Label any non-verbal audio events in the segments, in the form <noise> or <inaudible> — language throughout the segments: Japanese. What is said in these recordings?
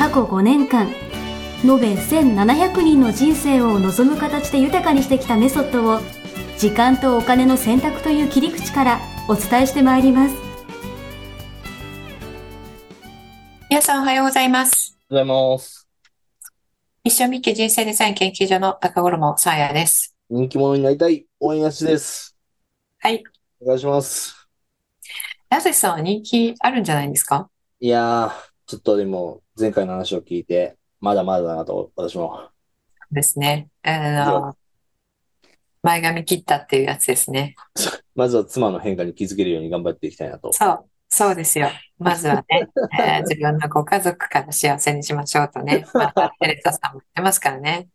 過去5年間延べ1700人の人生を望む形で豊かにしてきたメソッドを時間とお金の選択という切り口からお伝えしてまいります皆さんおはようございます。おはようございます。一生みっけ人生デザイン研究所の高頃さあやです。人気者になりたい応援やしです。はい。お願いします。やすしさんは人気あるんじゃないですか？いやー、ちょっとでも、前回の話を聞いて、まだまだだなと、私も。ですね。あの、前髪切ったっていうやつですね。<laughs> まずは妻の変化に気づけるように頑張っていきたいなと。そう。そうですよ。まずはね、<laughs> えー自分のご家族から幸せにしましょうとね。<laughs> また、テレサさんも言ってますからね。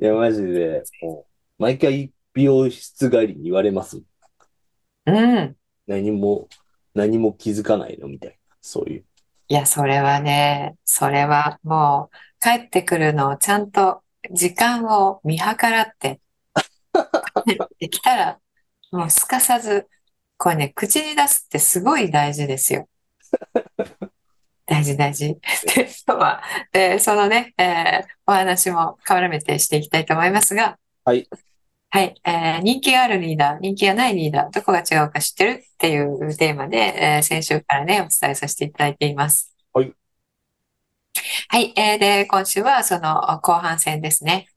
いや、マジで、もう、毎回美容室帰りに言われます。うん。何も、何も気づかないのみたいな。そういう。いや、それはね、それはもう、帰ってくるのをちゃんと時間を見計らって、帰ってきたら、もうすかさず、これね、口に出すってすごい大事ですよ。大 <laughs> 事大事。で、今日は、えーそのね、えーお話も絡めてしていきたいと思いますが、はい。はい、えー人気があるリーダー、人気がないリーダー、どこが違うか知ってるっていうテーマで、えー先週からね、お伝えさせていただいています。はい。はい、えーで、今週はその後半戦ですね。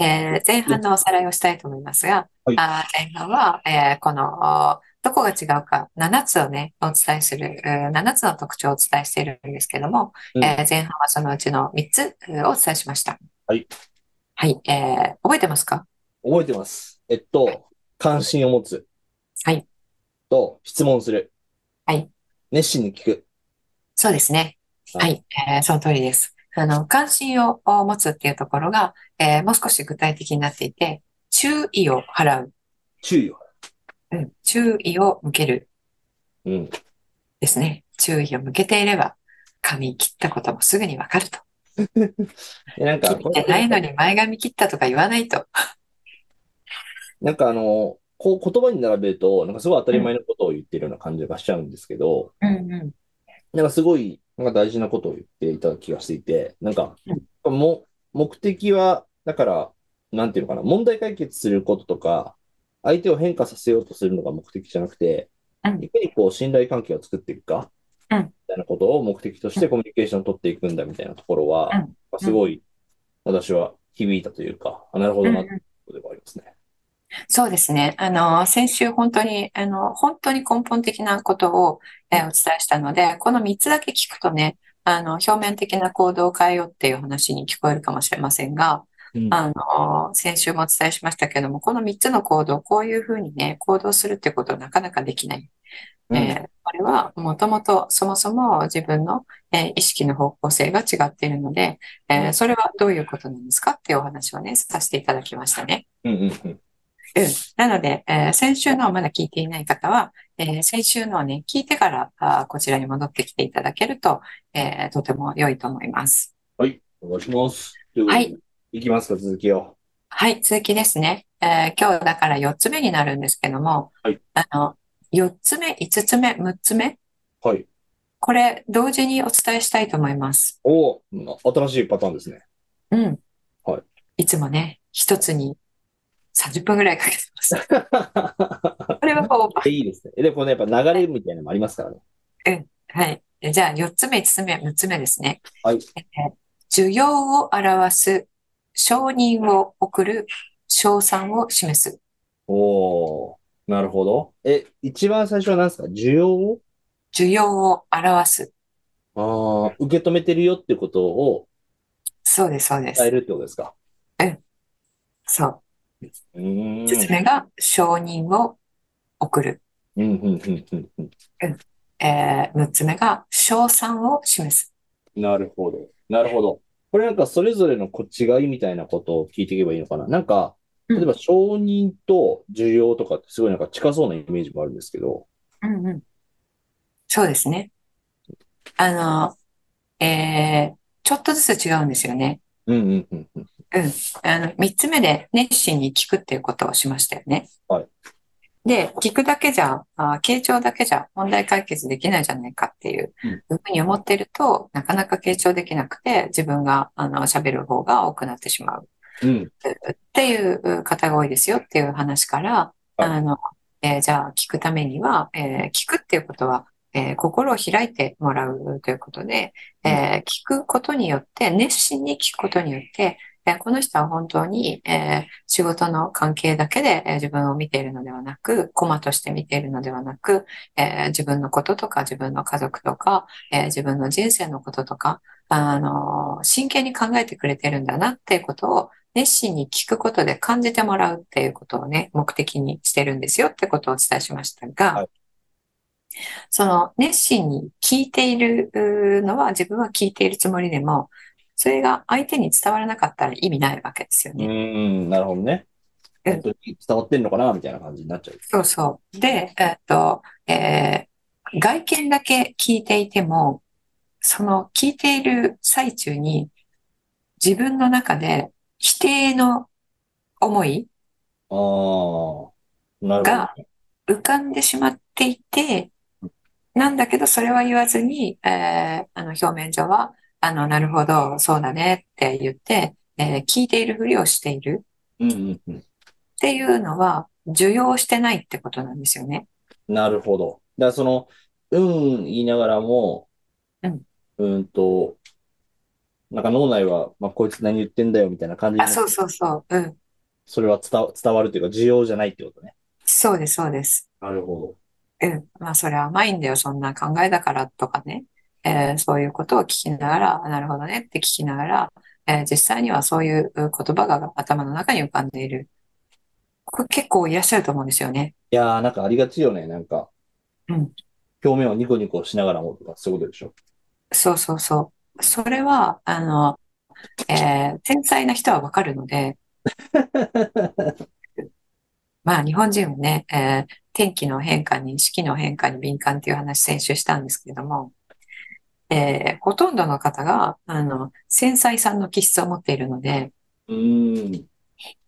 えー前半のおさらいをしたいと思いますが、はいあー前半は、えーこの、どこが違うか、7つをね、お伝えする、えー7つの特徴をお伝えしているんですけども、うんえー前半はそのうちの3つえーをお伝えしました。はい。はい、えー覚えてますか？覚えてます。えっと、関心を持つ。はい。と、質問する。はい。熱心に聞く。そうですね。ははい、えーその通りです。あの、関心を持つっていうところが、えーもう少し具体的になっていて、注意を払う。注意を。うん、注意を向けるうん。ですね。注意を向けていれば、髪切ったこともすぐにわかると。<laughs> えなんか、切ってないのに前髪切ったとか言わないと。なんかあの、こう言葉に並べると、なんかすごい当たり前のことを言ってるような感じがしちゃうんですけど、うんうん。なんかすごい、なんか大事なことを言っていた気がしていて、なんか、も、目的は、だから、なんていうのかな、問題解決することとか、相手を変化させようとするのが目的じゃなくて、うん。いかにこう信頼関係を作っていくか、うん。みたいなことを目的としてコミュニケーションを取っていくんだみたいなところは、うん。すごい、私は響いたというか、あ、なるほどな、ということではありますね。そうですね。あの、先週本当に、あの、本当に根本的なことを、えーお伝えしたので、この3つだけ聞くとね、あの、表面的な行動を変えようっていう話に聞こえるかもしれませんが、うんあの、先週もお伝えしましたけども、この3つの行動、こういうふうにね、行動するってことはなかなかできない。うんえーこれはもともとそもそも自分の、えー意識の方向性が違っているので、えーそれはどういうことなんですかっていうお話をね、させていただきましたね。うんうんうん。うん。なので、えー先週のをまだ聞いていない方は、えー先週のをね、聞いてからあーこちらに戻ってきていただけると、えーとても良いと思います。はい、お願いします。はい。いきますか、続きを。はい、続きですね。えー今日だから4つ目になるんですけども、はいあの、4つ目、5つ目、6つ目、はい。これ同時にお伝えしたいと思います。おお、うん新しいパターンですね。うん。はい。いつもね、一つに30分ぐらいかけてます。<laughs> これはオーバー。いいですね。で、このやっぱ流れみたいなのもありますからね。はい。じゃあ、4つ目、5つ目、6つ目ですね。はい。えー需要を表す、承認を送る、賞賛を示す。おお、なるほど。え、一番最初は何ですか？需要を？需要を表す。ああ、受け止めてるよってことをそうです、そうです。伝えるってことですか？そう。うーん。5つ目が承認を送る。うん、うん、うん、うん、うん。えー、6つ目が賞賛を示す。なるほど。なるほど。これなんかそれぞれのこ違いみたいなことを聞いていけばいいのかな。なんか、うん例えば承認と需要とかってすごいなんか近そうなイメージもあるんですけど。うんうん。そうですね。あの、えー、ちょっとずつ違うんですよね。うんうんうんうん。うん。あの、三つ目で熱心に聞くっていうことをしましたよね。はい。で、聞くだけじゃ、あ、傾聴だけじゃ問題解決できないじゃないかっていううんふうに思ってると、なかなか傾聴できなくて、自分が、あの、喋る方が多くなってしまう。うん。っていう方が多いですよっていう話から、はいあの、えーじゃあ聞くためには、えー聞くっていうことは、えー心を開いてもらうということで、えー聞くことによって、熱心に聞くことによって、えーこの人は本当に、えー仕事の関係だけで、えー自分を見ているのではなく、駒として見ているのではなく、えー自分のこととか、自分の家族とか、えー自分の人生のこととか、あのー真剣に考えてくれてるんだなっていうことを、熱心に聞くことで感じてもらうっていうことをね、目的にしてるんですよってことをお伝えしましたが、はい。その熱心に聞いているのは自分は聞いているつもりでも、それが相手に伝わらなかったら意味ないわけですようね。ん、なるほどね。うん本当に伝わってんのかなみたいな感じになっちゃう。そうそう。で、えっと、えー外見だけ聞いていても、その聞いている最中に自分の中で否定の思いが浮かんでしまっていて、なんだけどそれは言わずに、えーあの表面上は、あの、なるほど、そうだねって言って、えー聞いているふりをしている。っていうのは、受容してないってことなんですよね。なるほど。だからその、うん言いながらも、うん。うんと、なんか脳内は、まあ、こいつ何言ってんだよみたいな感じにあ、そうそうそう。うん。それは伝わ、伝わるというか、需要じゃないってことね。そうです、そうです。なるほうん。まあ、それは甘いんだよ、そんな考えだからとかね。えーそういうことを聞きながら、なるほどねって聞きながら、えー実際にはそういう言葉が頭の中に浮かんでいる。これ結構いらっしゃると思うんですよね。ど。いやー、なんかありがちよね。なんか、うん。表面をニコニコしながらもとか、そういうことでしょ。そうそうそう。それは、あの、えー繊細な人はわかるので、<laughs> まあ日本人はね、えー天気の変化に、四季の変化に敏感っていう話先週したんですけれども、えーほとんどの方が、あの、繊細さんの気質を持っているので、うーん。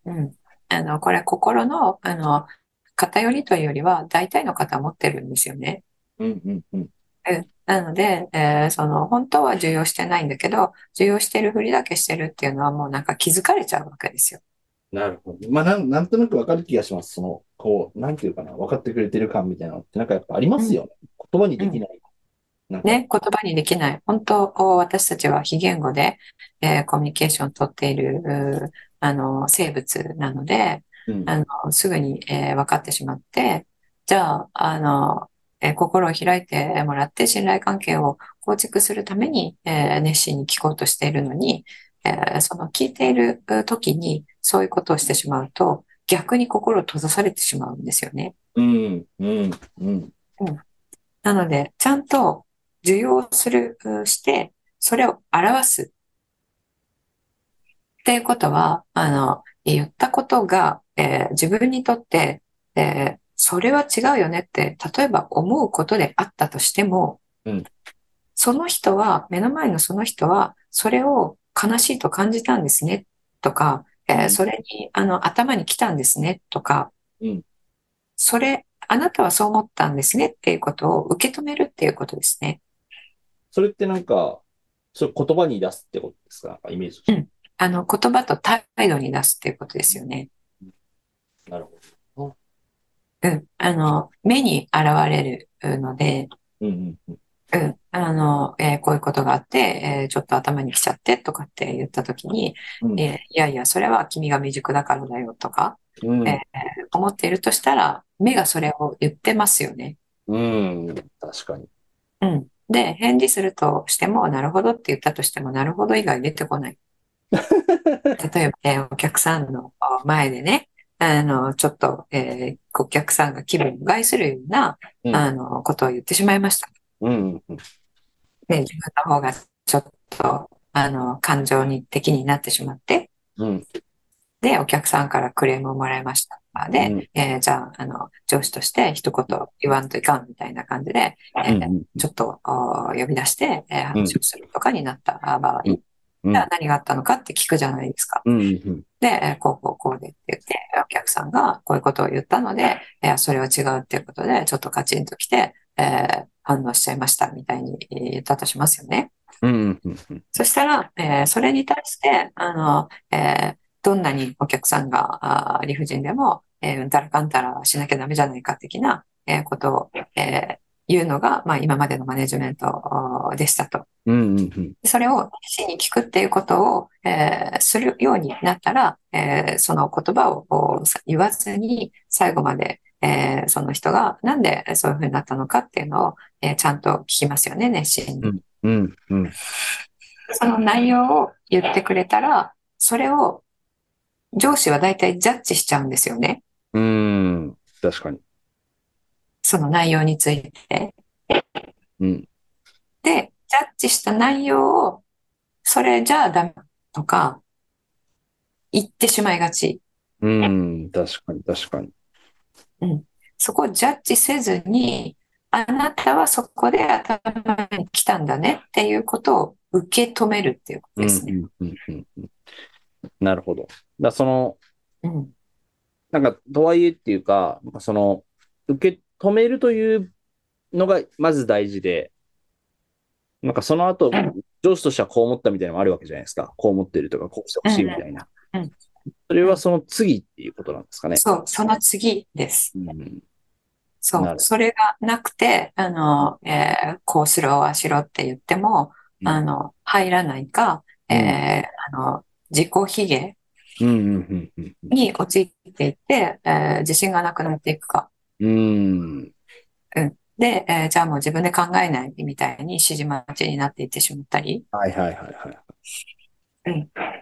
うん。あの、これ心の、あの、偏りというよりは、大体の方は持ってるんですよね。うんうんうん。うんなので、えーその、本当は受容してないんだけど、受容してるふりだけしてるっていうのはもうなんか気づかれちゃうわけですよ。なるほど。まあ、なん、なんとなくわかる気がします。その、こう、なんていうかな、分かってくれてる感みたいなのって、なんかやっぱありますよね。言葉にできない。ね、言葉にできない。本当、私たちは非言語で、えーコミュニケーションをとっている、あの、生物なので、うん。あの、すぐに、えー分かってしまって、じゃあ、あの、えー心を開いてもらって信頼関係を構築するために、えー熱心に聞こうとしているのに、えーその聞いているう時にそういうことをしてしまうと、逆に心を閉ざされてしまうんですよね。うん、うん、うん。なので、ちゃんと受容する、うして、それを表す。っていうことは、あの、言ったことが、えー自分にとって、えーそれは違うよねって、例えば思うことであったとしても、うんその人は、目の前のその人は、それを悲しいと感じたんですね、とか、えーうんそれに、あの、頭に来たんですね、とか、うんそれ、あなたはそう思ったんですねっていうことを受け止めるっていうことですね。それってなんか、それ言葉に出すってことですか？なんかイメージとして。あの、言葉と態度に出すっていうことですよね。なるほうん。あの、目に現れるので、ど。うん、うん、うん。うん。あの、えーこういうことがあって、えーちょっと頭に来ちゃってとかって言ったときに、うんえーいやいや、それは君が未熟だからだよとか、うん、え思っているとしたら、目がそれを言ってますよね。うん、確かに。うん。で、返事するとしても、なるほどって言ったとしても、なるほど以外出てこない。<laughs> 例えば、えーお客さんのあ前でね、あの、ちょっと、えーお客さんが気分を害するような、うんあの、ことを言ってしまいました。うん、うん、で、自分の方がちょっと、あの、感情に的になってしまって、うん。で、お客さんからクレームをもらいました。で、うんえーじゃあ、あの、上司として一言言わんといかんみたいな感じで、えーうんちょっとお呼び出して、えー話をするとかになった場合、うんうんじゃあ何があったのかって聞くじゃないですか。で、えーこうこうこうでって言って、お客さんがこういうことを言ったので、えーそれは違うっていうことで、ちょっとカチンと来て、えー反応しちゃいましたみたいに言ったとしますよね。うん。うん。そしたら、えーそれに対して、あの、えーどんなにお客さんが、理不尽でも、えーうんたらかんたらしなきゃダメじゃないか的な、えーことを、えー言うのが、まあ、今までのマネジメントでしたと。うん。うん。それを真に聞くっていうことを、えーするようになったら、えーその言葉を言わずに最後まで、えーその人がなんでそういうふうになったのかっていうのを、えーちゃんと聞きますよね、熱心に。うん。うん。その内容を言ってくれたら、それを上司は大体ジャッジしちゃうんですよね。うん。確かに。その内容について。うん。で、ジャッジした内容を、それじゃあダメとか、言ってしまいがち。うん。確かに、確かに。そこをジャッジせずに、あなたはそこで頭に来たんだねっていうことを受け止めるっていうことうん。ですね。うん。うん。うん。なるほど。だその、うん。なんか、とはいえっていうか、その、受け止めるというのがまず大事で、なんかその後うん、上司としてはこう思ったみたいなのもあるわけじゃないですか。こう思ってるとか、こうしてほしいみたいなうんうん。それはその次っていうことなんですかね。そう、その次です。うん。そう、それがなくて、あの、えーこうしろ、ああしろって言っても、うんあの、入らないか、えーあの、自己卑下。に陥っていって、えー自信がなくなっていくか。うん。で、えーじゃあもう自分で考えないみたいに指示待ちになっていってしまったりはいはいはいはい。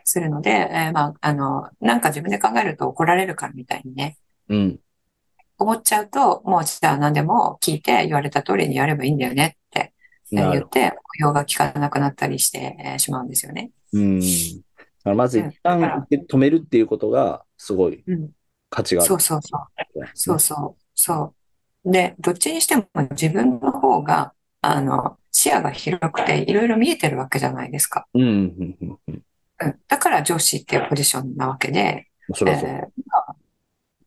するので、えーまあ、あの、なんか自分で考えると怒られるからみたいにね、うん。思っちゃうと、もうじゃあ何でも聞いて言われた通りにやればいいんだよねって言って、応用が効かなくなったりしてえーしまうんですよね。うん。らまず一旦止めるっていうことが、すごいうん。価値がある。そうそうそう。そうそう。そう。で、どっちにしても自分の方が、あの、視野が広くていろいろ見えてるわけじゃないですか。うん。うん。うん。うん。うん。だから上司っていうポジションなわけで、そ。えー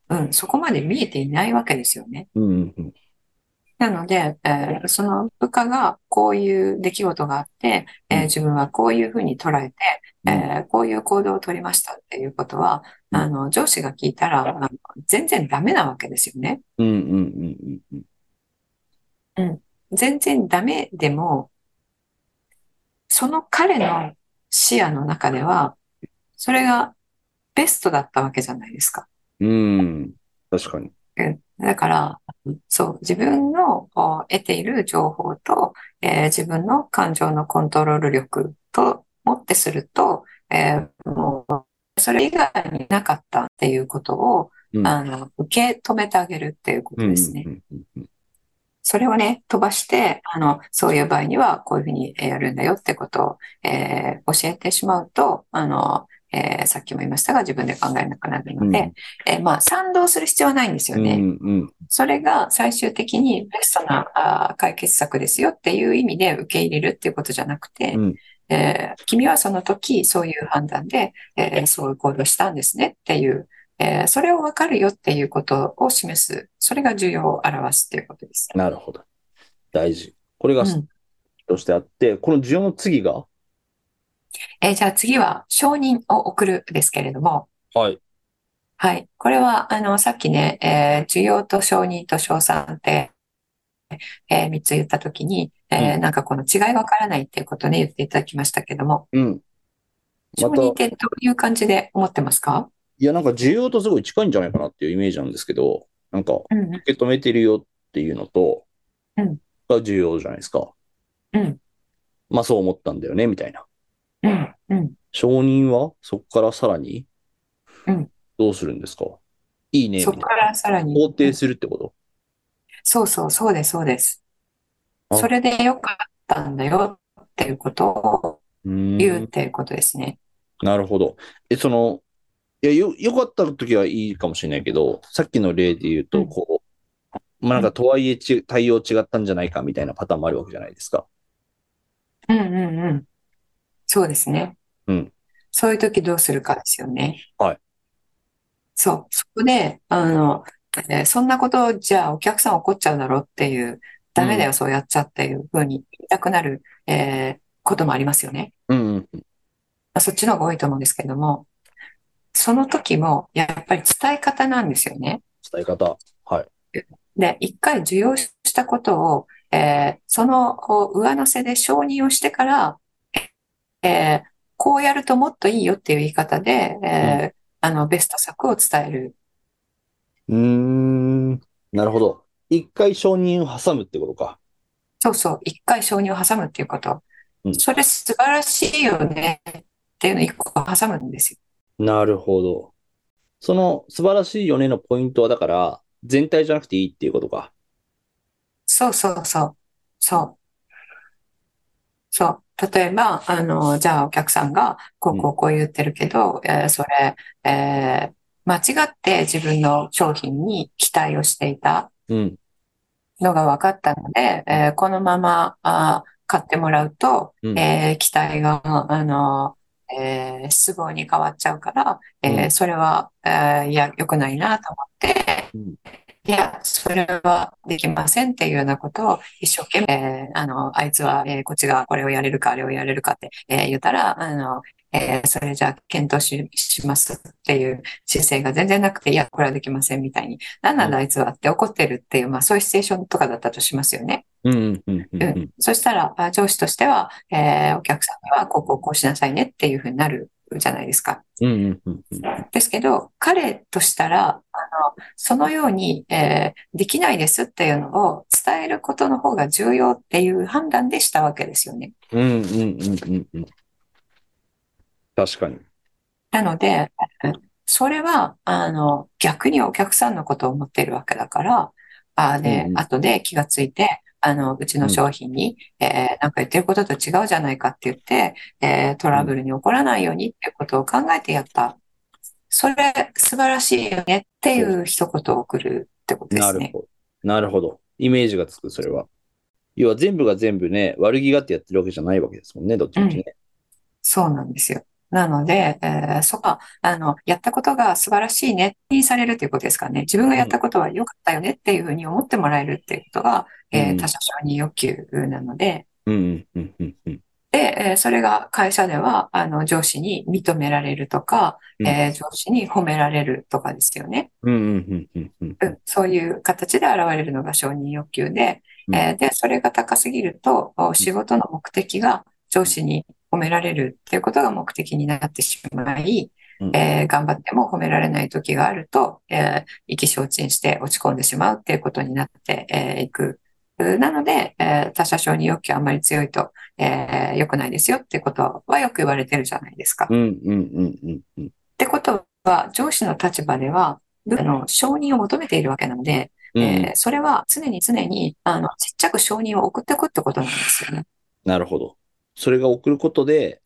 うん、そこまで見えていないわけですよね。うん。うん。なので、えーその部下がこういう出来事があって、えーうん自分はこういうふうに捉えて、うんえーこういう行動を取りましたっていうことは、うんあの、上司が聞いたら、あの全然ダメなわけですよね。うん。うん。うん。うん。全然ダメでも、その彼の視野の中では、それがベストだったわけじゃないですか。うん。確かに。うん。だから、そう、自分の得ている情報と、えー自分の感情のコントロール力ともってすると、えーもう、それ以外になかったっていうことを、うん。あの、受け止めてあげるっていうことですね。それをね、飛ばして、あの、そういう場合にはこういうふうにえーやるんだよってことを、えー教えてしまうと、あの、えーさっきも言いましたが、自分で考えなくなるので、えーまあ、賛同する必要はないんですようん。ね。うん。それが最終的にベストなあー解決策ですよっていう意味で受け入れるっていうことじゃなくて、うんえー君はその時そういう判断で、えーそういう行動したんですねっていう、えーそれを分かるよっていうことを示す。それが重要を表すっていうことです。なるほど。大事。これがうんとしてあって、この需要の次がえーじゃあ次は承認を送るですけれども、はい。はい。これは、あの、さっきね、えー需要と承認と称賛って、えー3つ言ったときに、えーうんなんかこの違いわからないっていうことね、言っていただきましたけども、うん。承認ってどういう感じで思ってますか？いや、なんか需要とすごい近いんじゃないかなっていうイメージなんですけど、なんかうん、受け止めてるよっていうのと、うんが重要じゃないですか。うん、まあそう思ったんだよね、みたいな。うん、うん。承認は？そこからさらに？うんどうするんですか？いいね、そこからさらに、な。肯定するってこと？そうそう、そうです、そうです。あそれでよかったんだよっていうことを、うん言うっていうことですね。なるほど。え、その、いや、よ、よかった時はいいかもしれないけど、さっきの例で言うと、うんこう、まあなんかとはいえち、対応違ったんじゃないかみたいなパターンもあるわけじゃないですか。うんうんうん。そうですね。うん。そういう時どうするかですよね。はい。そう。そこで、あの、えーそんなことじゃあお客さん怒っちゃうだろうっていう、ダメだよ、そうやっちゃっていうふうに言いたくなる、えーこともありますよね。うんうんうん。まあそっちの方が多いと思うんですけども、その時もやっぱり伝え方なんですよね。伝え方。はい。で、一回受容したことを、えーその上乗せで承認をしてから、えーこうやるともっといいよっていう言い方で、えーあの、ベスト策を伝える。うーん。なるほど。一回承認を挟むってことか。そうそう、一回承認を挟むっていうことうん。それ素晴らしいよねっていうのを一個挟むんですよ。なるほど。その素晴らしいよねのポイントは、だから、全体じゃなくていいっていうことか。そうそうそう。そう。そう。例えば、あの、じゃあお客さんが、こうこうこう言ってるけど、えーそれ、えー間違って自分の商品に期待をしていたうん。のが分かったので、えーこのまま、あー買ってもらうと、うん。えー期待が、あの、えー失望に変わっちゃうから、えーうん。それは、えーいや、良くないなと思って、うんいや、それはできませんっていうようなことを一生懸命、えーあの、あいつは、えーこっちがこれをやれるか、あれをやれるかって、えー言ったら、あの、えーそれじゃあ検討し、しますっていう姿勢が全然なくて、いや、これはできませんみたいに、なんなんだあいつはって怒ってるっていう、まあそういうシチュエーションとかだったとしますよね。うんうん。そしたら、あ上司としては、えーお客さんには、こうこうこうしなさいねっていうふうになるじゃないですか。ですけど、彼としたら、あの、そのように、えーできないですっていうのを伝えることの方が重要っていう判断でしたわけですよね。うんうんうんうんうん。確かに。なので、えそれは、あの、逆にお客さんのことを思っているわけだから、あでうんう、ん後で気がついて、あの、うちの商品に、えーなんか言ってることと違うじゃないかって言って、えートラブルに起こらないようにっていうことを考えてやった。それ、素晴らしいよねっていう一言を送るってことですね。なるほど。なるほど。イメージがつく、それは。要は全部が全部ね、悪気があってやってるわけじゃないわけですもんね、どっちみちね。そうなんですよ。なので、えーそこは、あの、やったことが素晴らしいね。にされるということですかね。自分がやったことは良かったよねっていうふうに思ってもらえるっていうことが、えーうん。他者承認欲求なので、うんうんうんうんで、えーそれが会社では、あの、上司に認められるとか、うん。えー上司に褒められるとかですよね。うんうんうんうんうん。うん、そういう形で現れるのが承認欲求で、うん。えーで、それが高すぎると、お仕事の目的が上司に褒められるっていうことが目的になってしまい、うんえー頑張っても褒められない時があると、えー意気消沈して落ち込んでしまうっていうことになってえーいく。なので、えー他者承認欲求あんまり強いと、えー良くないですよってことはよく言われてるじゃないですか。っうんうんうんうんうんてことは、上司の立場では、あの承認を求めているわけなので、うんえーそれは常に常に、あの、ちっちゃく承認を送っていくってことなんですよね。なるほど。それが送ることで、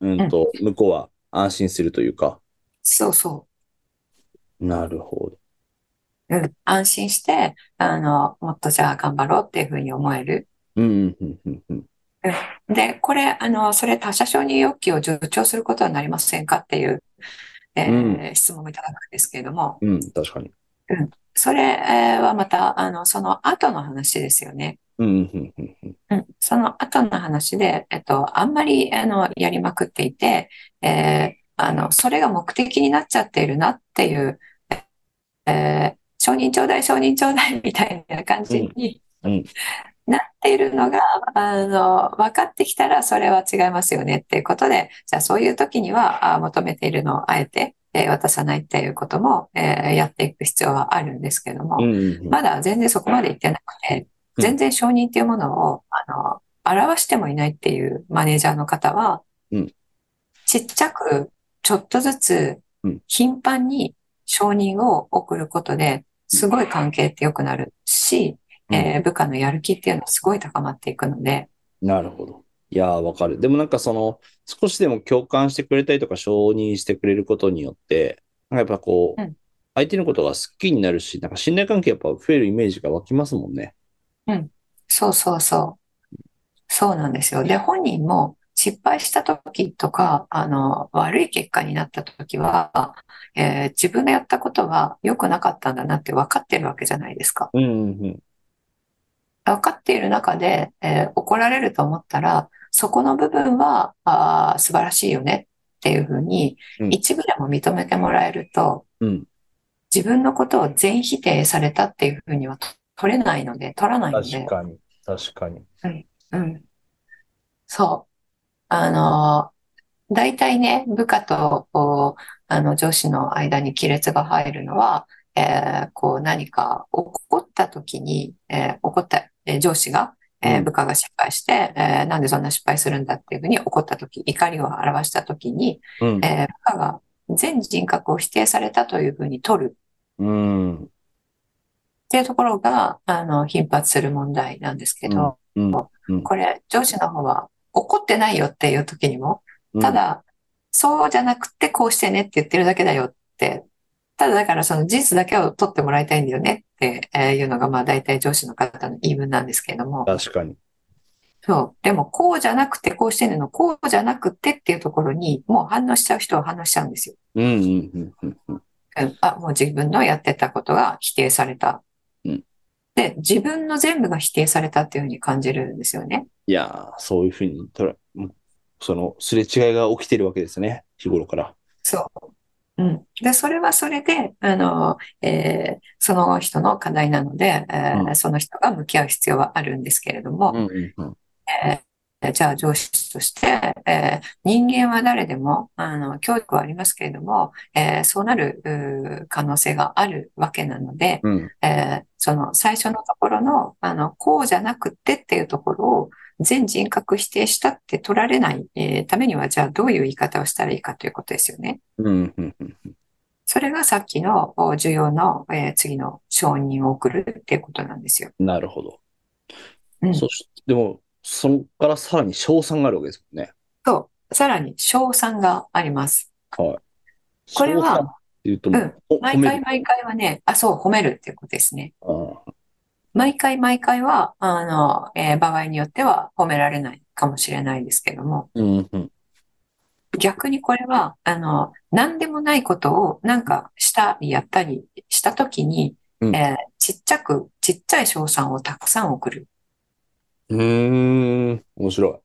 うんと、向こうは安心するというか。そうそなるほど。う。うん。安心して、あの、もっとじゃあ頑張ろうっていうふうに思える。うんうんうんうんうんで、これ、あの、それ他者承認欲求を助長することはなりませんかっていう、えー質問をいただくんですけれども、うん、確かに。それえーはまた、あの、その後の話ですよね。うんその後の話で、えっと、あんまり、あの、やりまくっていて、えーあの、それが目的になっちゃっているなっていう、えー承認ちょうだい、承認ちょうだいみたいな感じにうんうん。なっているのが、あの、分かってきたらそれは違いますよねっていうことで、じゃあそういう時には、あ求めているのをあえて、えー渡さないっていうことも、えーやっていく必要はあるんですけども、まだ全然そこまで行ってなくて、うん。全然承認っていうものを、あの、表してもいないっていうマネージャーの方はうん、ちっちゃく、ちょっとずつうん、頻繁に承認を送ることで、すごい関係って良くなるし、うん。えー部下のやる気っていうのはすごい高まっていくので、なるほど。いやー、わかる。でもなんかその、少しでも共感してくれたりとか承認してくれることによって、なんかやっぱこう、うん相手のことが好きになるし、なんか信頼関係やっぱ増えるイメージが湧きますもんね。そうそうそう。そうなんですよ。で、本人も失敗した時とか、あの、悪い結果になった時は、えー自分のやったことは良くなかったんだなって分かってるわけじゃないですか。うんうん分かっている中で、えー怒られると思ったら、そこの部分は、あー素晴らしいよねっていうふうにう、ん一部でも認めてもらえると、うん。うん。自分のことを全否定されたっていうふうにはと取れないので、取らないので、確かに。確かに。うん。そう。あの、大体ね、部下と、こうあの、上司の間に亀裂が入るのは、えーこう何か起こった時に、えー怒った、えー上司が、えーうん部下が失敗して、えーなんでそんな失敗するんだっていうふうに怒った時、怒りを表した時に、うん。えー部下が全人格を否定されたというふうに取るうん。っていうところが、あの、頻発する問題なんですけど、うん。うんこれ、上司の方は怒ってないよっていう時にも、うんただ、そうじゃなくてこうしてねって言ってるだけだよって、ただだからその事実だけを取ってもらいたいんだよねってえーいうのが、まあ大体上司の方の言い分なんですけれども、確かに。そう。でもこうじゃなくてこうしてねの、こうじゃなくてっていうところに、もう反応しちゃう人は反応しちゃうんですよ。うんうんうんうんうん。うんあ、もう自分のやってたことが否定された。うんで、自分の全部が否定されたっていうふうに感じるんですよね。いやー、そういうふうにその、すれ違いが起きてるわけですね。日頃から。そう。うん。で、それはそれで、あの、えーその人の課題なので、えーうその人が向き合う必要はあるんですけれども。えーじゃあ上司として、えー人間は誰でも、あの、教育はありますけれども、えーそうなる可能性があるわけなので、うん。えーその最初のところの、あの、こうじゃなくてっていうところを全人格否定したって取られない、えーためには、じゃあどういう言い方をしたらいいかということですよね。うんうんうん。それがさっきのお需要の、えー次の承認を送るっていうことなんですよ。なるほど。うんそし、でも、そこからさらに賞賛があるわけですもんね。と、さらに賞賛があります。はい。これはうともう、ほ毎。回毎回はね、あ、そう、褒めるっていうことですね。あー毎回毎回は、あの、えー場合によっては褒められないかもしれないですけども、うんうん。逆にこれは、あの、何でもないことをなんかしたりやったりしたときに、うんえーちっちゃく、ちっちゃい賞賛をたくさん送る。うーん。面白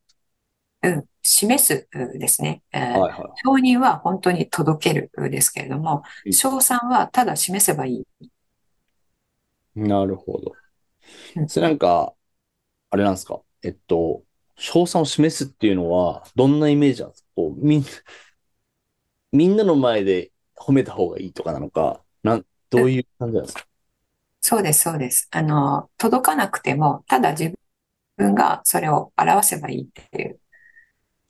うん、示すうんですね。えい。ーはいは承認は本当に届けるですけれどもう、ん賞賛はただ示せばいい。い。なるほどう。んそれなんか、あれなんですか？えっと、賞賛を示すっていうのは、どんなイメージなんですか？こう、みん、みんなの前で褒めた方がいいとかなのか、なん、どういう感じなんですか？そうです、そうです。あの、届かなくても、ただ自分がそれを表せばいいっていう。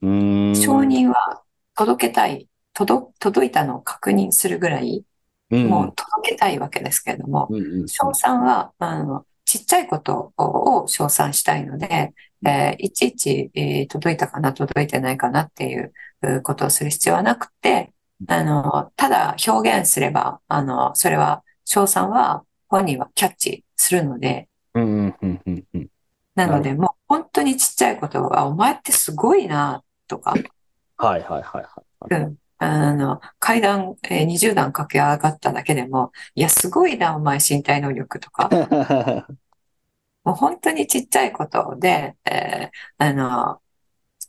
うーん。承認は届けたい、届、届いたのを確認するぐらい、うんもう届けたいわけですけれども、うんうんうん。賞賛は、あの、ちっちゃいことを称賛したいので、えーいちいち、えー届いたかな、届いてないかなっていううことをする必要はなくて、あの、ただ表現すれば、あの、それは、賞賛は本人はキャッチするので。なので、もう本当にちっちゃいことは、お前ってすごいな、とか、はいはいはいはい。うん。あの、階段、えー20段駆け上がっただけでも、いや、すごいな、お前身体能力とか、<laughs> もう本当にちっちゃいことで、えーあの、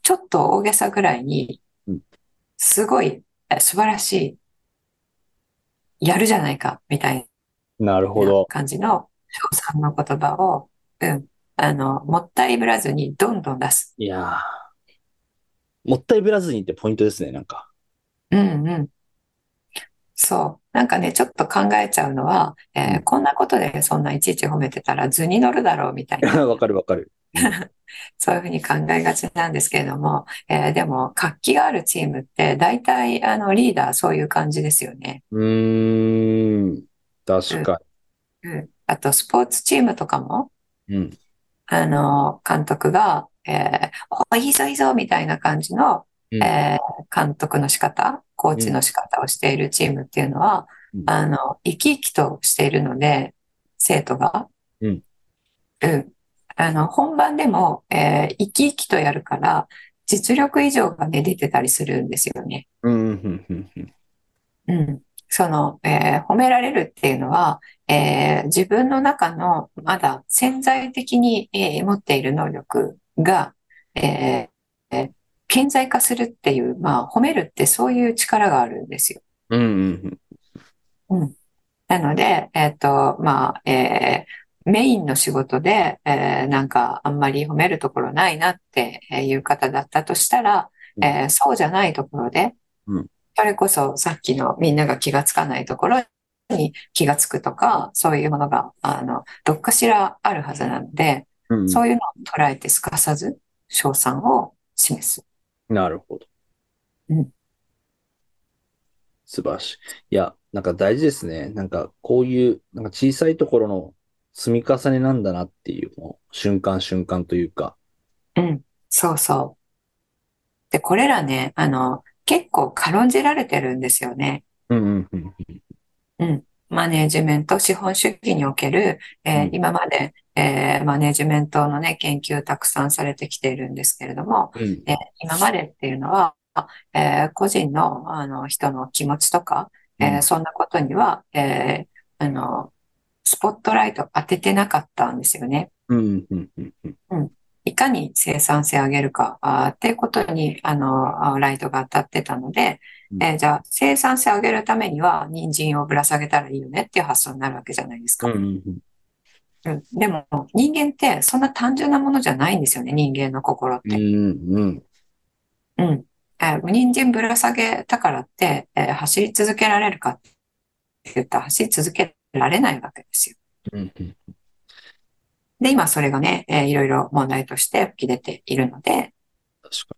ちょっと大げさぐらいにうん、すごい、えー素晴らしい、やるじゃないか、みたいなるほなど。感じの称賛の言葉を、うん、あの、もったいぶらずにどんどん出す。いやーもったいぶらずにってポイントですね、なんか。うんうん。そう。なんかね、ちょっと考えちゃうのは、えーうんこんなことでそんないちいち褒めてたら図に乗るだろうみたいな、<laughs> わかるわかる。<laughs> そういうふうに考えがちなんですけれども、えーでも活気があるチームって大体あのリーダーそういう感じですよね。うーん。確かうん。あとスポーツチームとかも、に。うん。あの、監督が、えーお、いいぞいいぞみたいな感じの、うんえー監督の仕方、コーチの仕方をしているチームっていうのは、うんあの、生き生きとしているので、生徒が。うん。うん。あの、本番でも、えー生き生きとやるから、実力以上がね、出てたりするんですよね。うん、うん。その、えー褒められるっていうのは、えー自分の中のまだ潜在的に、えー持っている能力が、えーえー顕在化するっていう、まあ、褒めるってそういう力があるんですよ。うん、うん、うん。なので、えっと、まあ、えーメインの仕事で、えーなんかあんまり褒めるところないなっていう方だったとしたら、えーそうじゃないところでうん、それこそさっきのみんなが気がつかないところに気がつくとか、そういうものが、あの、どっかしらあるはずなので、うん。そういうのを捉えてすかさず、賞賛を示す。なるほど。うん素晴らしい。いや、なんか大事ですね。なんかこういう、なんか小さいところの積み重ねなんだなっていう、もう瞬間瞬間というか。うん、そうそう。で、これらね、あの、結構軽んじられてるんですよね。うん、うん、うん。うん。マネージメント、資本主義における、えーうん今まで、えーマネージメントのね、研究たくさんされてきているんですけれども、うん、えー今までっていうのは、えー個人の、あの、人の気持ちとか、えーうんそんなことには、えーあの、スポットライト当ててなかったんですよね。うん、うん、うん、うん。いかに生産性上げるか、あーっていうことに、あの、あライトが当たってたので、うんえーじゃあ、生産性上げるためには、人参をぶら下げたらいいよねっていう発想になるわけじゃないですか。うん、うん。うんでも、人間ってそんな単純なものじゃないんですよね、人間の心って。うん、うん。うん。えー人参ぶら下げたからって、えー走り続けられるかって言ったら走り続けられないわけですよ。うん、うん。で、今それがね、えーいろいろ問題として吹き出ているので、確か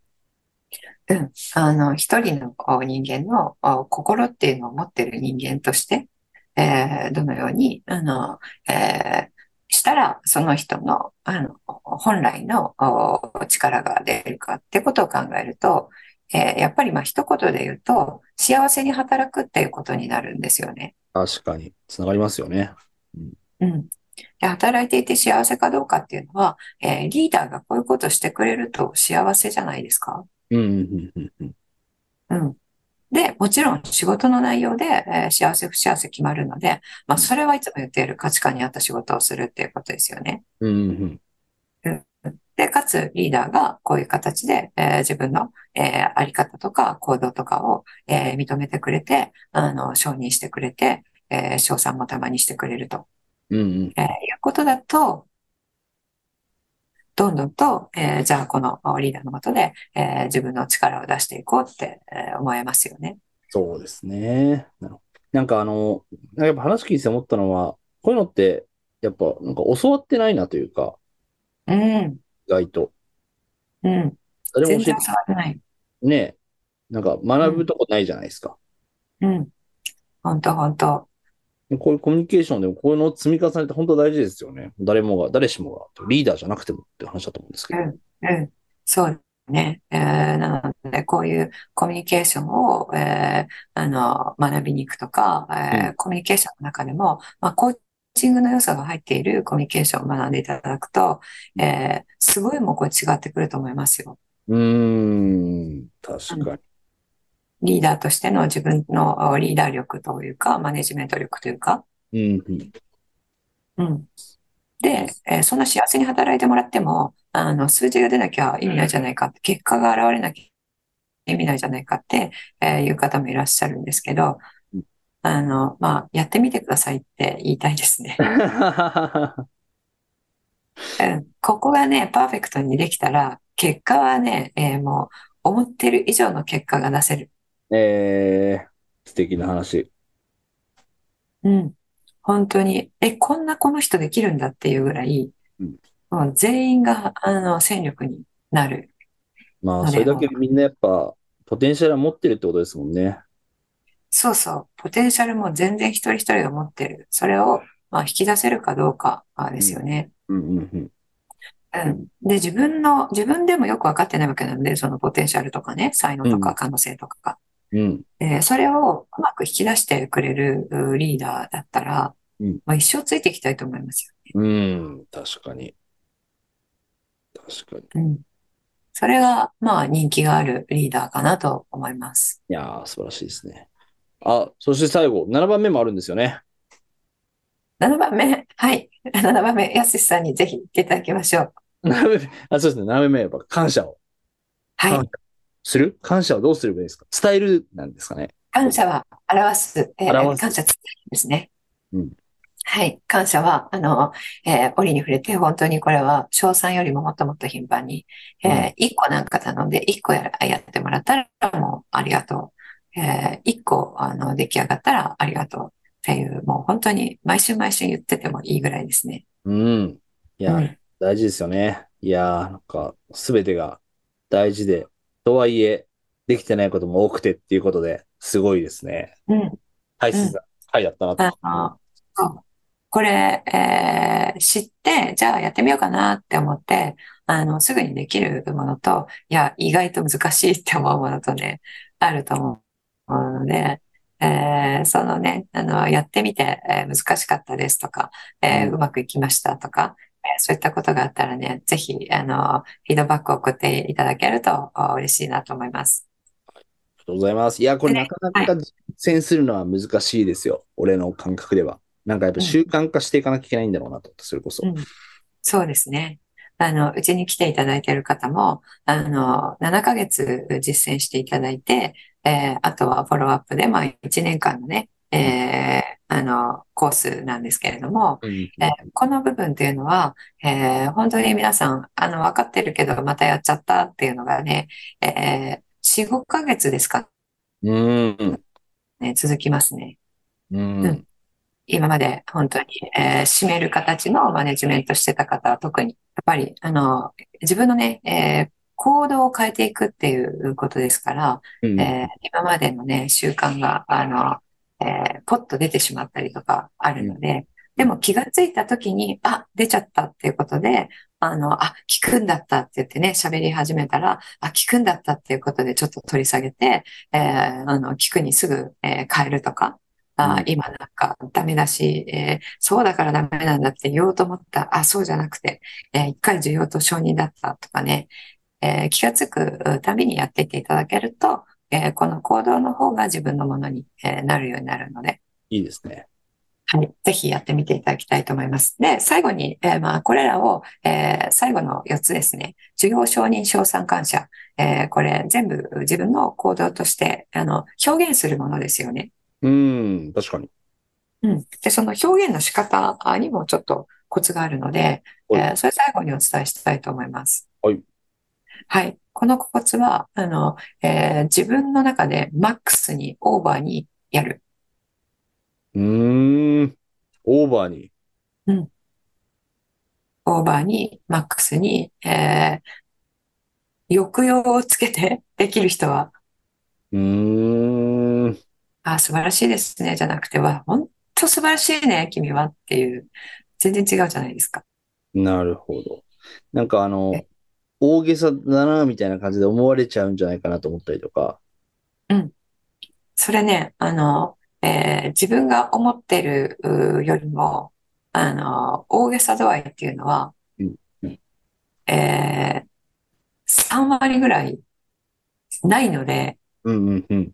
うん。あの、一人のお人間のお心っていうのを持っている人間として、えーどのように、あの、えーしたら、その人の、あの、本来のお力が出るかってことを考えると、えーやっぱりまあ一言で言うと、幸せに働くっていうことになるんですよね。に。確かに。つながりますよね。うん。で、働いていて幸せかどうかっていうのは、えーリーダーがこういうことをしてくれると幸せじゃないですか。うん、うん、うん、うん。うん。で、もちろん仕事の内容で、えー幸せ不幸せ決まるので、まあ、それはいつも言っている価値観に合った仕事をするっていうことですよね。うん、うん。で、かつリーダーがこういう形で、えー自分の、えーあり方とか行動とかを、えー認めてくれて、あの、承認してくれて、えー称賛もたまにしてくれると、うん、うん。えーいうことだと、どんどんと、えーじゃあこのリーダーのもとで、えー自分の力を出していこうって、えー思えますよね。そうですね。なんかあの、やっぱ話聞いて思ったのは、こういうのって、やっぱなんか教わってないなというか、うん、意外と。うん。誰も教え全然触ってない。てね、なんか学ぶとこないじゃないですか。うん。本当本当。こういうコミュニケーションでもこういうのを積み重ねて本当大事ですよね。誰もが、誰しもが、リーダーじゃなくてもって話だと思うんですけど。うん、うん。そうね。えーなので、こういうコミュニケーションを、えーあの、学びに行くとか、えーうんコミュニケーションの中でも、まあ、コーチングの良さが入っているコミュニケーションを学んでいただくと、えーすごいもうこれ違ってくると思いますよ。うーん、確かに。リーダーとしての自分のおリーダー力というか、マネジメント力というか、うん、うん。うん。で、えーそんな幸せに働いてもらっても、あの、数字が出なきゃ意味ないじゃないかって、結果が現れなきゃ意味ないじゃないかって、えーいう方もいらっしゃるんですけどうん、あの、まあ、やってみてくださいって言いたいですね。<laughs> うん。ここがね、パーフェクトにできたら、結果はね、えーもう、思ってる以上の結果が出せる。えー、素敵な話。うん。本当に、え、こんなこの人できるんだっていうぐらいうん、もう全員が、あの、戦力になる。まあ、それだけみんなやっぱ、ポテンシャルは持ってるってことですもんね。そうそう。ポテンシャルも全然一人一人が持ってる。それを、まあ、引き出せるかどうかあですよね。うん、うん、うん。うん。で、自分の、自分でもよくわかってないわけなので、そのポテンシャルとかね、才能とうんか可能性とかが。うん。で、それをうまく引き出してくれるうリーダーだったら、うんまあ、一生ついていきたいと思いますうん。確かに。確かに。よ。うん。それが、まあ、人気があるリーダーかなと思います。いやー、素晴らしいですね。あ、そして最後、7番目もあるんですよね。7番目、はい。7番目、やすしさんにぜひ言っていただきましょう。7番目、あ、そうですね。7番目はやっぱ感謝を。はい感。する？感謝はどうすればいいですか？伝えるなんですかね？感謝は表す、えー表す感謝伝えるですね。うんはい。感謝は、あの、えー折に触れて、本当にこれは、賞賛よりももっともっと頻繁に、えー、1個なんか頼んで、1個やらやってもらったら、もう、ありがとう。えー、1個、あの、出来上がったら、ありがとう。っていう、もう本当に、毎週毎週言っててもいいぐらいですね。うん。いや、うん大事ですよね。いやー、なんか、すべてが大事で、とはいえ、できてないことも多くてっていうことで、すごいですね。うん。大切な回だったなと。うこれ、えー知って、じゃあやってみようかなって思って、あの、すぐにできるものと、いや、意外と難しいって思うものとね、あると思うので、えーそのね、あの、やってみて、えー難しかったですとか、えーうまくいきましたとか、えーそういったことがあったらね、ぜひ、あの、フィードバックを送っていただけるとあ嬉しいなと思います。ありがとうございます。いや、これなかなか実践するのは難しいですよ。俺の感覚では。なんかやっぱ習慣化していかなきゃいけないんだろうなと思って、それこそ。うんそうですね。あの、うちに来ていただいている方も、あの、7ヶ月実践していただいて、えーあとはフォローアップで、まあ、1年間のね、えーあの、コースなんですけれども、うんえーこの部分っていうのは、えー本当に皆さん、あの、分かってるけど、またやっちゃったっていうのがね、えー4、5ヶ月ですか？うん。ね、続きますね。うん。うん今まで本当に、えー締める形のマネジメントしてた方は特に、やっぱり、あの、自分のね、えー行動を変えていくっていうことですから、うんえー今までのね、習慣が、あの、えーポッと出てしまったりとかあるので、でも気がついた時に、あ、出ちゃったっていうことで、あの、あ、聞くんだったって言ってね、喋り始めたら、あ、聞くんだったっていうことでちょっと取り下げて、えーあの、聞くにすぐ、えー変えるとか、あうん、今なんかダメだし、えーそうだからダメなんだって言おうと思った。あ、そうじゃなくて、えー一回需要と承認だったとかね、えー気がつくたびにやっていっていただけると、えーこの行動の方が自分のものに、えーなるようになるので、いいですね。はい。ぜひやってみていただきたいと思います。で、最後に、えーまあ、これらを、えー最後の4つですね。授業承認、賞賛感謝。えーこれ全部自分の行動として、あの、表現するものですよね。うん、確かに。うん。で、その表現の仕方にもちょっとコツがあるので、はいえーそれ最後にお伝えしたいと思います。はい。はい。このコツは、あの、えー自分の中でマックスに、オーバーにやる。うーん。オーバーに。オーバーに、マックスに、えー抑揚をつけて <laughs> できる人は、うーん。あ、素晴らしいですね、じゃなくては、本当素晴らしいね、君はっていう、全然違うじゃないですか。なるほど。なんかあのえ、大げさだな、みたいな感じで思われちゃうんじゃないかなと思ったりとか。それね、あの、えー自分が思ってるよりも、あの、大げさ度合いっていうのはうんうん、えー3割ぐらいないので、うんうんうん。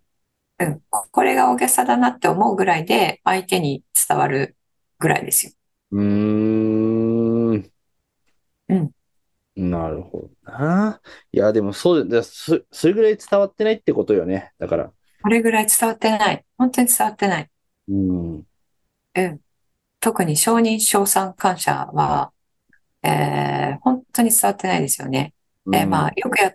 うん、ここれが大げさだなって思うぐらいで相手に伝わるぐらいですよ。うーん。うん。なるほどな。いや、でもそうだ、そ、それぐらい伝わってないってことよね。だから。これぐらい伝わってない。本当に伝わってない。うん。うん。特に承認、賞賛、感謝は、えー本当に伝わってないですよね。えーまあ、よくや、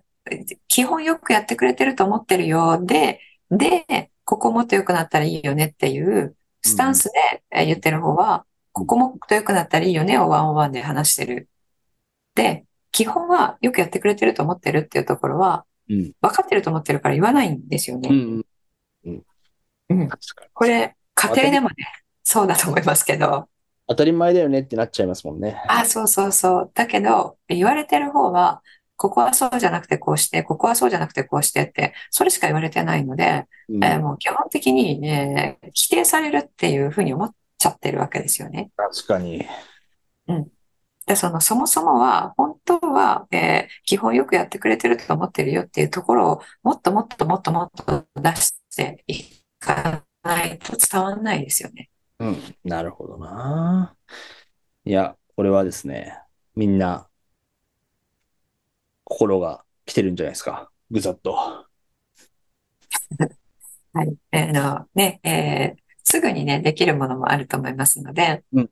基本よくやってくれてると思ってるようで、で、ここもっと良くなったらいいよねっていうスタンスでえー言ってる方は、ここもっと良くなったらいいよねをワンオンワンで話してる。で、基本はよくやってくれてると思ってるっていうところは、うん。分かってると思ってるから言わないんですよね。うん。うん。確かに。これ、家庭でもね、そうだと思いますけど、当たり前だよねってなっちゃいますもんね。あ、そうそうそう。だけど、言われてる方は、ここはそうじゃなくてこうして、ここはそうじゃなくてこうしてって、それしか言われてないので、うんえーもう基本的に、えー否定されるっていうふうに思っちゃってるわけですよね。確かに。で、その、そもそもは、本当は、えー基本よくやってくれてると思ってるよっていうところを、もっともっともっともっと出していかないと伝わんないですよね。うん。なるほどな。いや、これはですね、みんな、心が来てるんじゃないですか。ぐざっと。<laughs> はい。あの、ね、えーすぐにね、できるものもあると思いますので、うん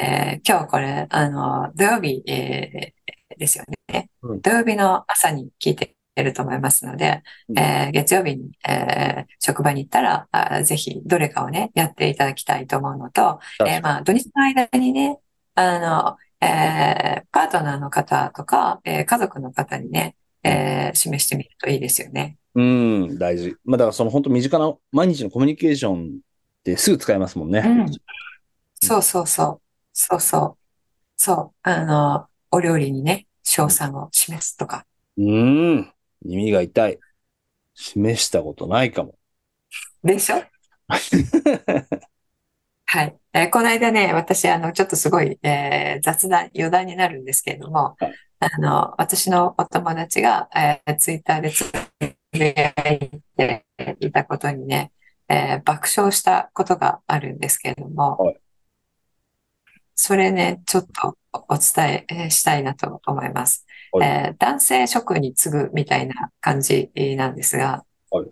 えー今日これ、あの、土曜日、えーですよね。うん土曜日の朝に聞いてると思いますので、うんえー月曜日に、えー職場に行ったら、あぜひどれかをね、やっていただきたいと思うのと、えーまあ、土日の間にね、あの、えーパートナーの方とか、えー家族の方にね、えー示してみるといいですよね。うん、大事。まあ、だからその本当身近な毎日のコミュニケーションってすぐ使えますもんね。うんそうそうそう。そうそう。そう。あの、お料理にね、賞賛を示すとか。うーん、耳が痛い。示したことないかも。でしょ？<laughs> はい。えーこの間ね、私、あの、ちょっとすごい、えー雑談、余談になるんですけれども、はいあの、私のお友達が、えーツイッターでつぶやいていたことにね、えー爆笑したことがあるんですけれども、はいそれね、ちょっとお伝ええーしたいなと思います。はいえー男性職に次ぐみたいな感じなんですが、はい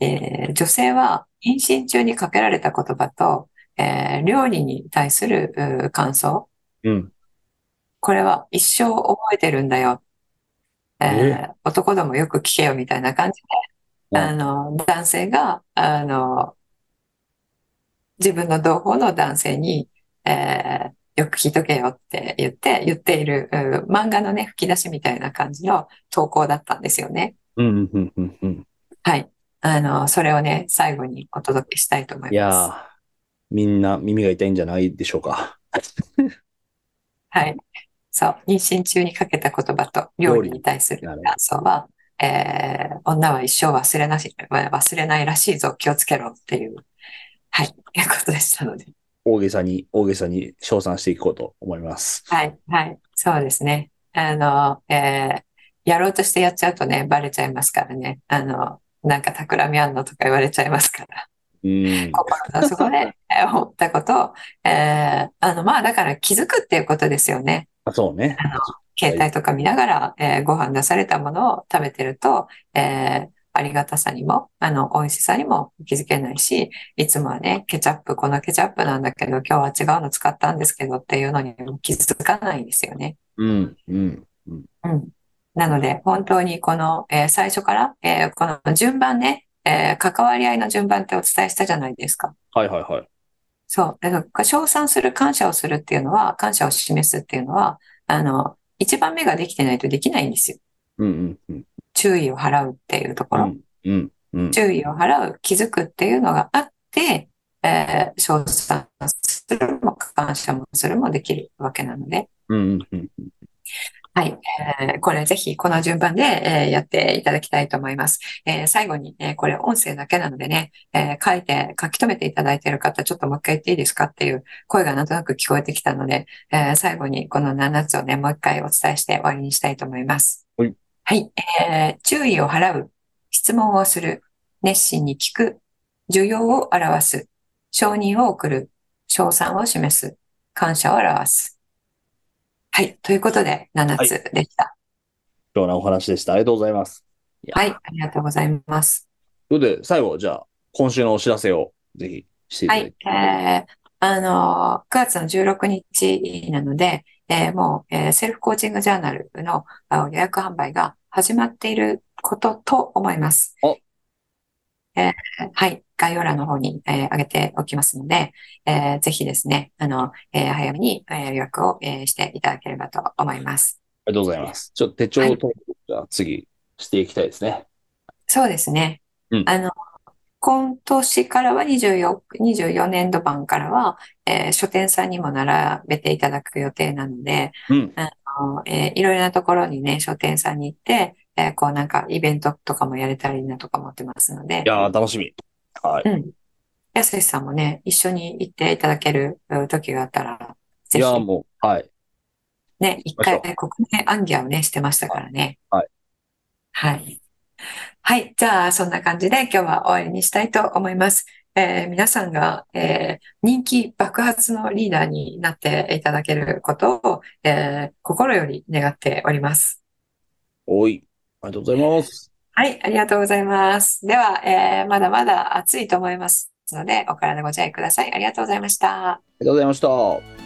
えー女性は妊娠中にかけられた言葉と、えー料理に対する感想、うん。これは一生覚えてるんだよ。えーえ？男どもよく聞けよみたいな感じで、うんあの、男性が、あの、自分の同胞の男性に、えーよく聞いとけよって言って、言っている、う漫画のね、吹き出しみたいな感じの投稿だったんですよね。うん、うん、うん、うん。はい。あの、それをね、最後にお届けしたいと思いいやます。ー、みんな耳が痛いんじゃないでしょうか。はい。そう。妊娠中にかけた言葉と料理に対する感想は、えー女は一生忘れなし、忘れないらしいぞ、気をつけろっていう、はい、いうことでしたので。大げさに、大げさに称賛していこうと思います。はい、はい。そうですね。あの、えーやろうとしてやっちゃうとね、バレちゃいますからね。あの、なんか企みあんのとか言われちゃいますから。うん。心の底でえー思ったことを、えーあの、まあ、だから気づくっていうことですよね。あそうね。携帯とか見ながら、えーご飯出されたものを食べてると、えーありがたさにも、あの、美味しさにも気づけないし、いつもはね、ケチャップ、このケチャップなんだけど、今日は違うの使ったんですけどっていうのにも気づかないですよね。うん、うん、うん。うん。なので、本当にこの、えー最初から、えーこの順番ね、えー関わり合いの順番ってお伝えしたじゃないですか。はい、はい、はい。そう。だから、称賛する、感謝をするっていうのは、感謝を示すっていうのは、あの、一番目ができてないとできないんですよ。うん、うん、うん。注意を払うっていうところ。うん、うん、うん。注意を払う、気づくっていうのがあって、えー、称賛するも感謝もするもできるわけなので。はい。えーこれぜひこの順番で、えーやっていただきたいと思います。えー最後に、えーこれ音声だけなのでね、えー書いて、書き留めていただいている方、ちょっともう一回言っていいですかっていう声がなんとなく聞こえてきたので、えー最後にこの7つをね、もう一回お伝えして終わりにしたいと思います。はい。はい。えー注意を払う、質問をする、熱心に聞く、需要を表す、承認を送る、称賛を示す、感謝を表す。はい。ということで、7つでした。貴重なお話でした。ありがとうございます。はい。ありがとうございます。ということで、最後、じゃあ、今週のお知らせをぜひしていたはいだいて。。えーあのー、9月の16日なので、えーもう、えーセルフコーチングジャーナルのあ予約販売が始まっていることと思います。おえーはい。概要欄の方に、えー上げておきますので、えーぜひですね、あの、えー早めに、えー予約を、えーしていただければと思います。ありがとうございます。ちょっと手帳と、じゃあ次していきたいですね。そうですね。うんあの、今年からは24、24年度版からは、えー書店さんにも並べていただく予定なので、うん。あのえーいろいろなところにね、書店さんに行って、えーこうなんかイベントとかもやれたらいいなとか思ってますのでい、やー、楽しみ。はい。うん。やすしさんもね、一緒に行っていただけるうん時があったら、ぜいやー、ひもう、はい。ね、一回国内暗記をね、してましたからね。はい。はい。<laughs> はい。じゃあ、そんな感じで今日は終わりにしたいと思います。えー皆さんが、えー人気爆発のリーダーになっていただけることを、えー心より願っております。おい。ありがとうございます。はい。ありがとうございます。では、えーまだまだ暑いと思いますので、お体ご自愛ください。ありがとうございました。ありがとうございました。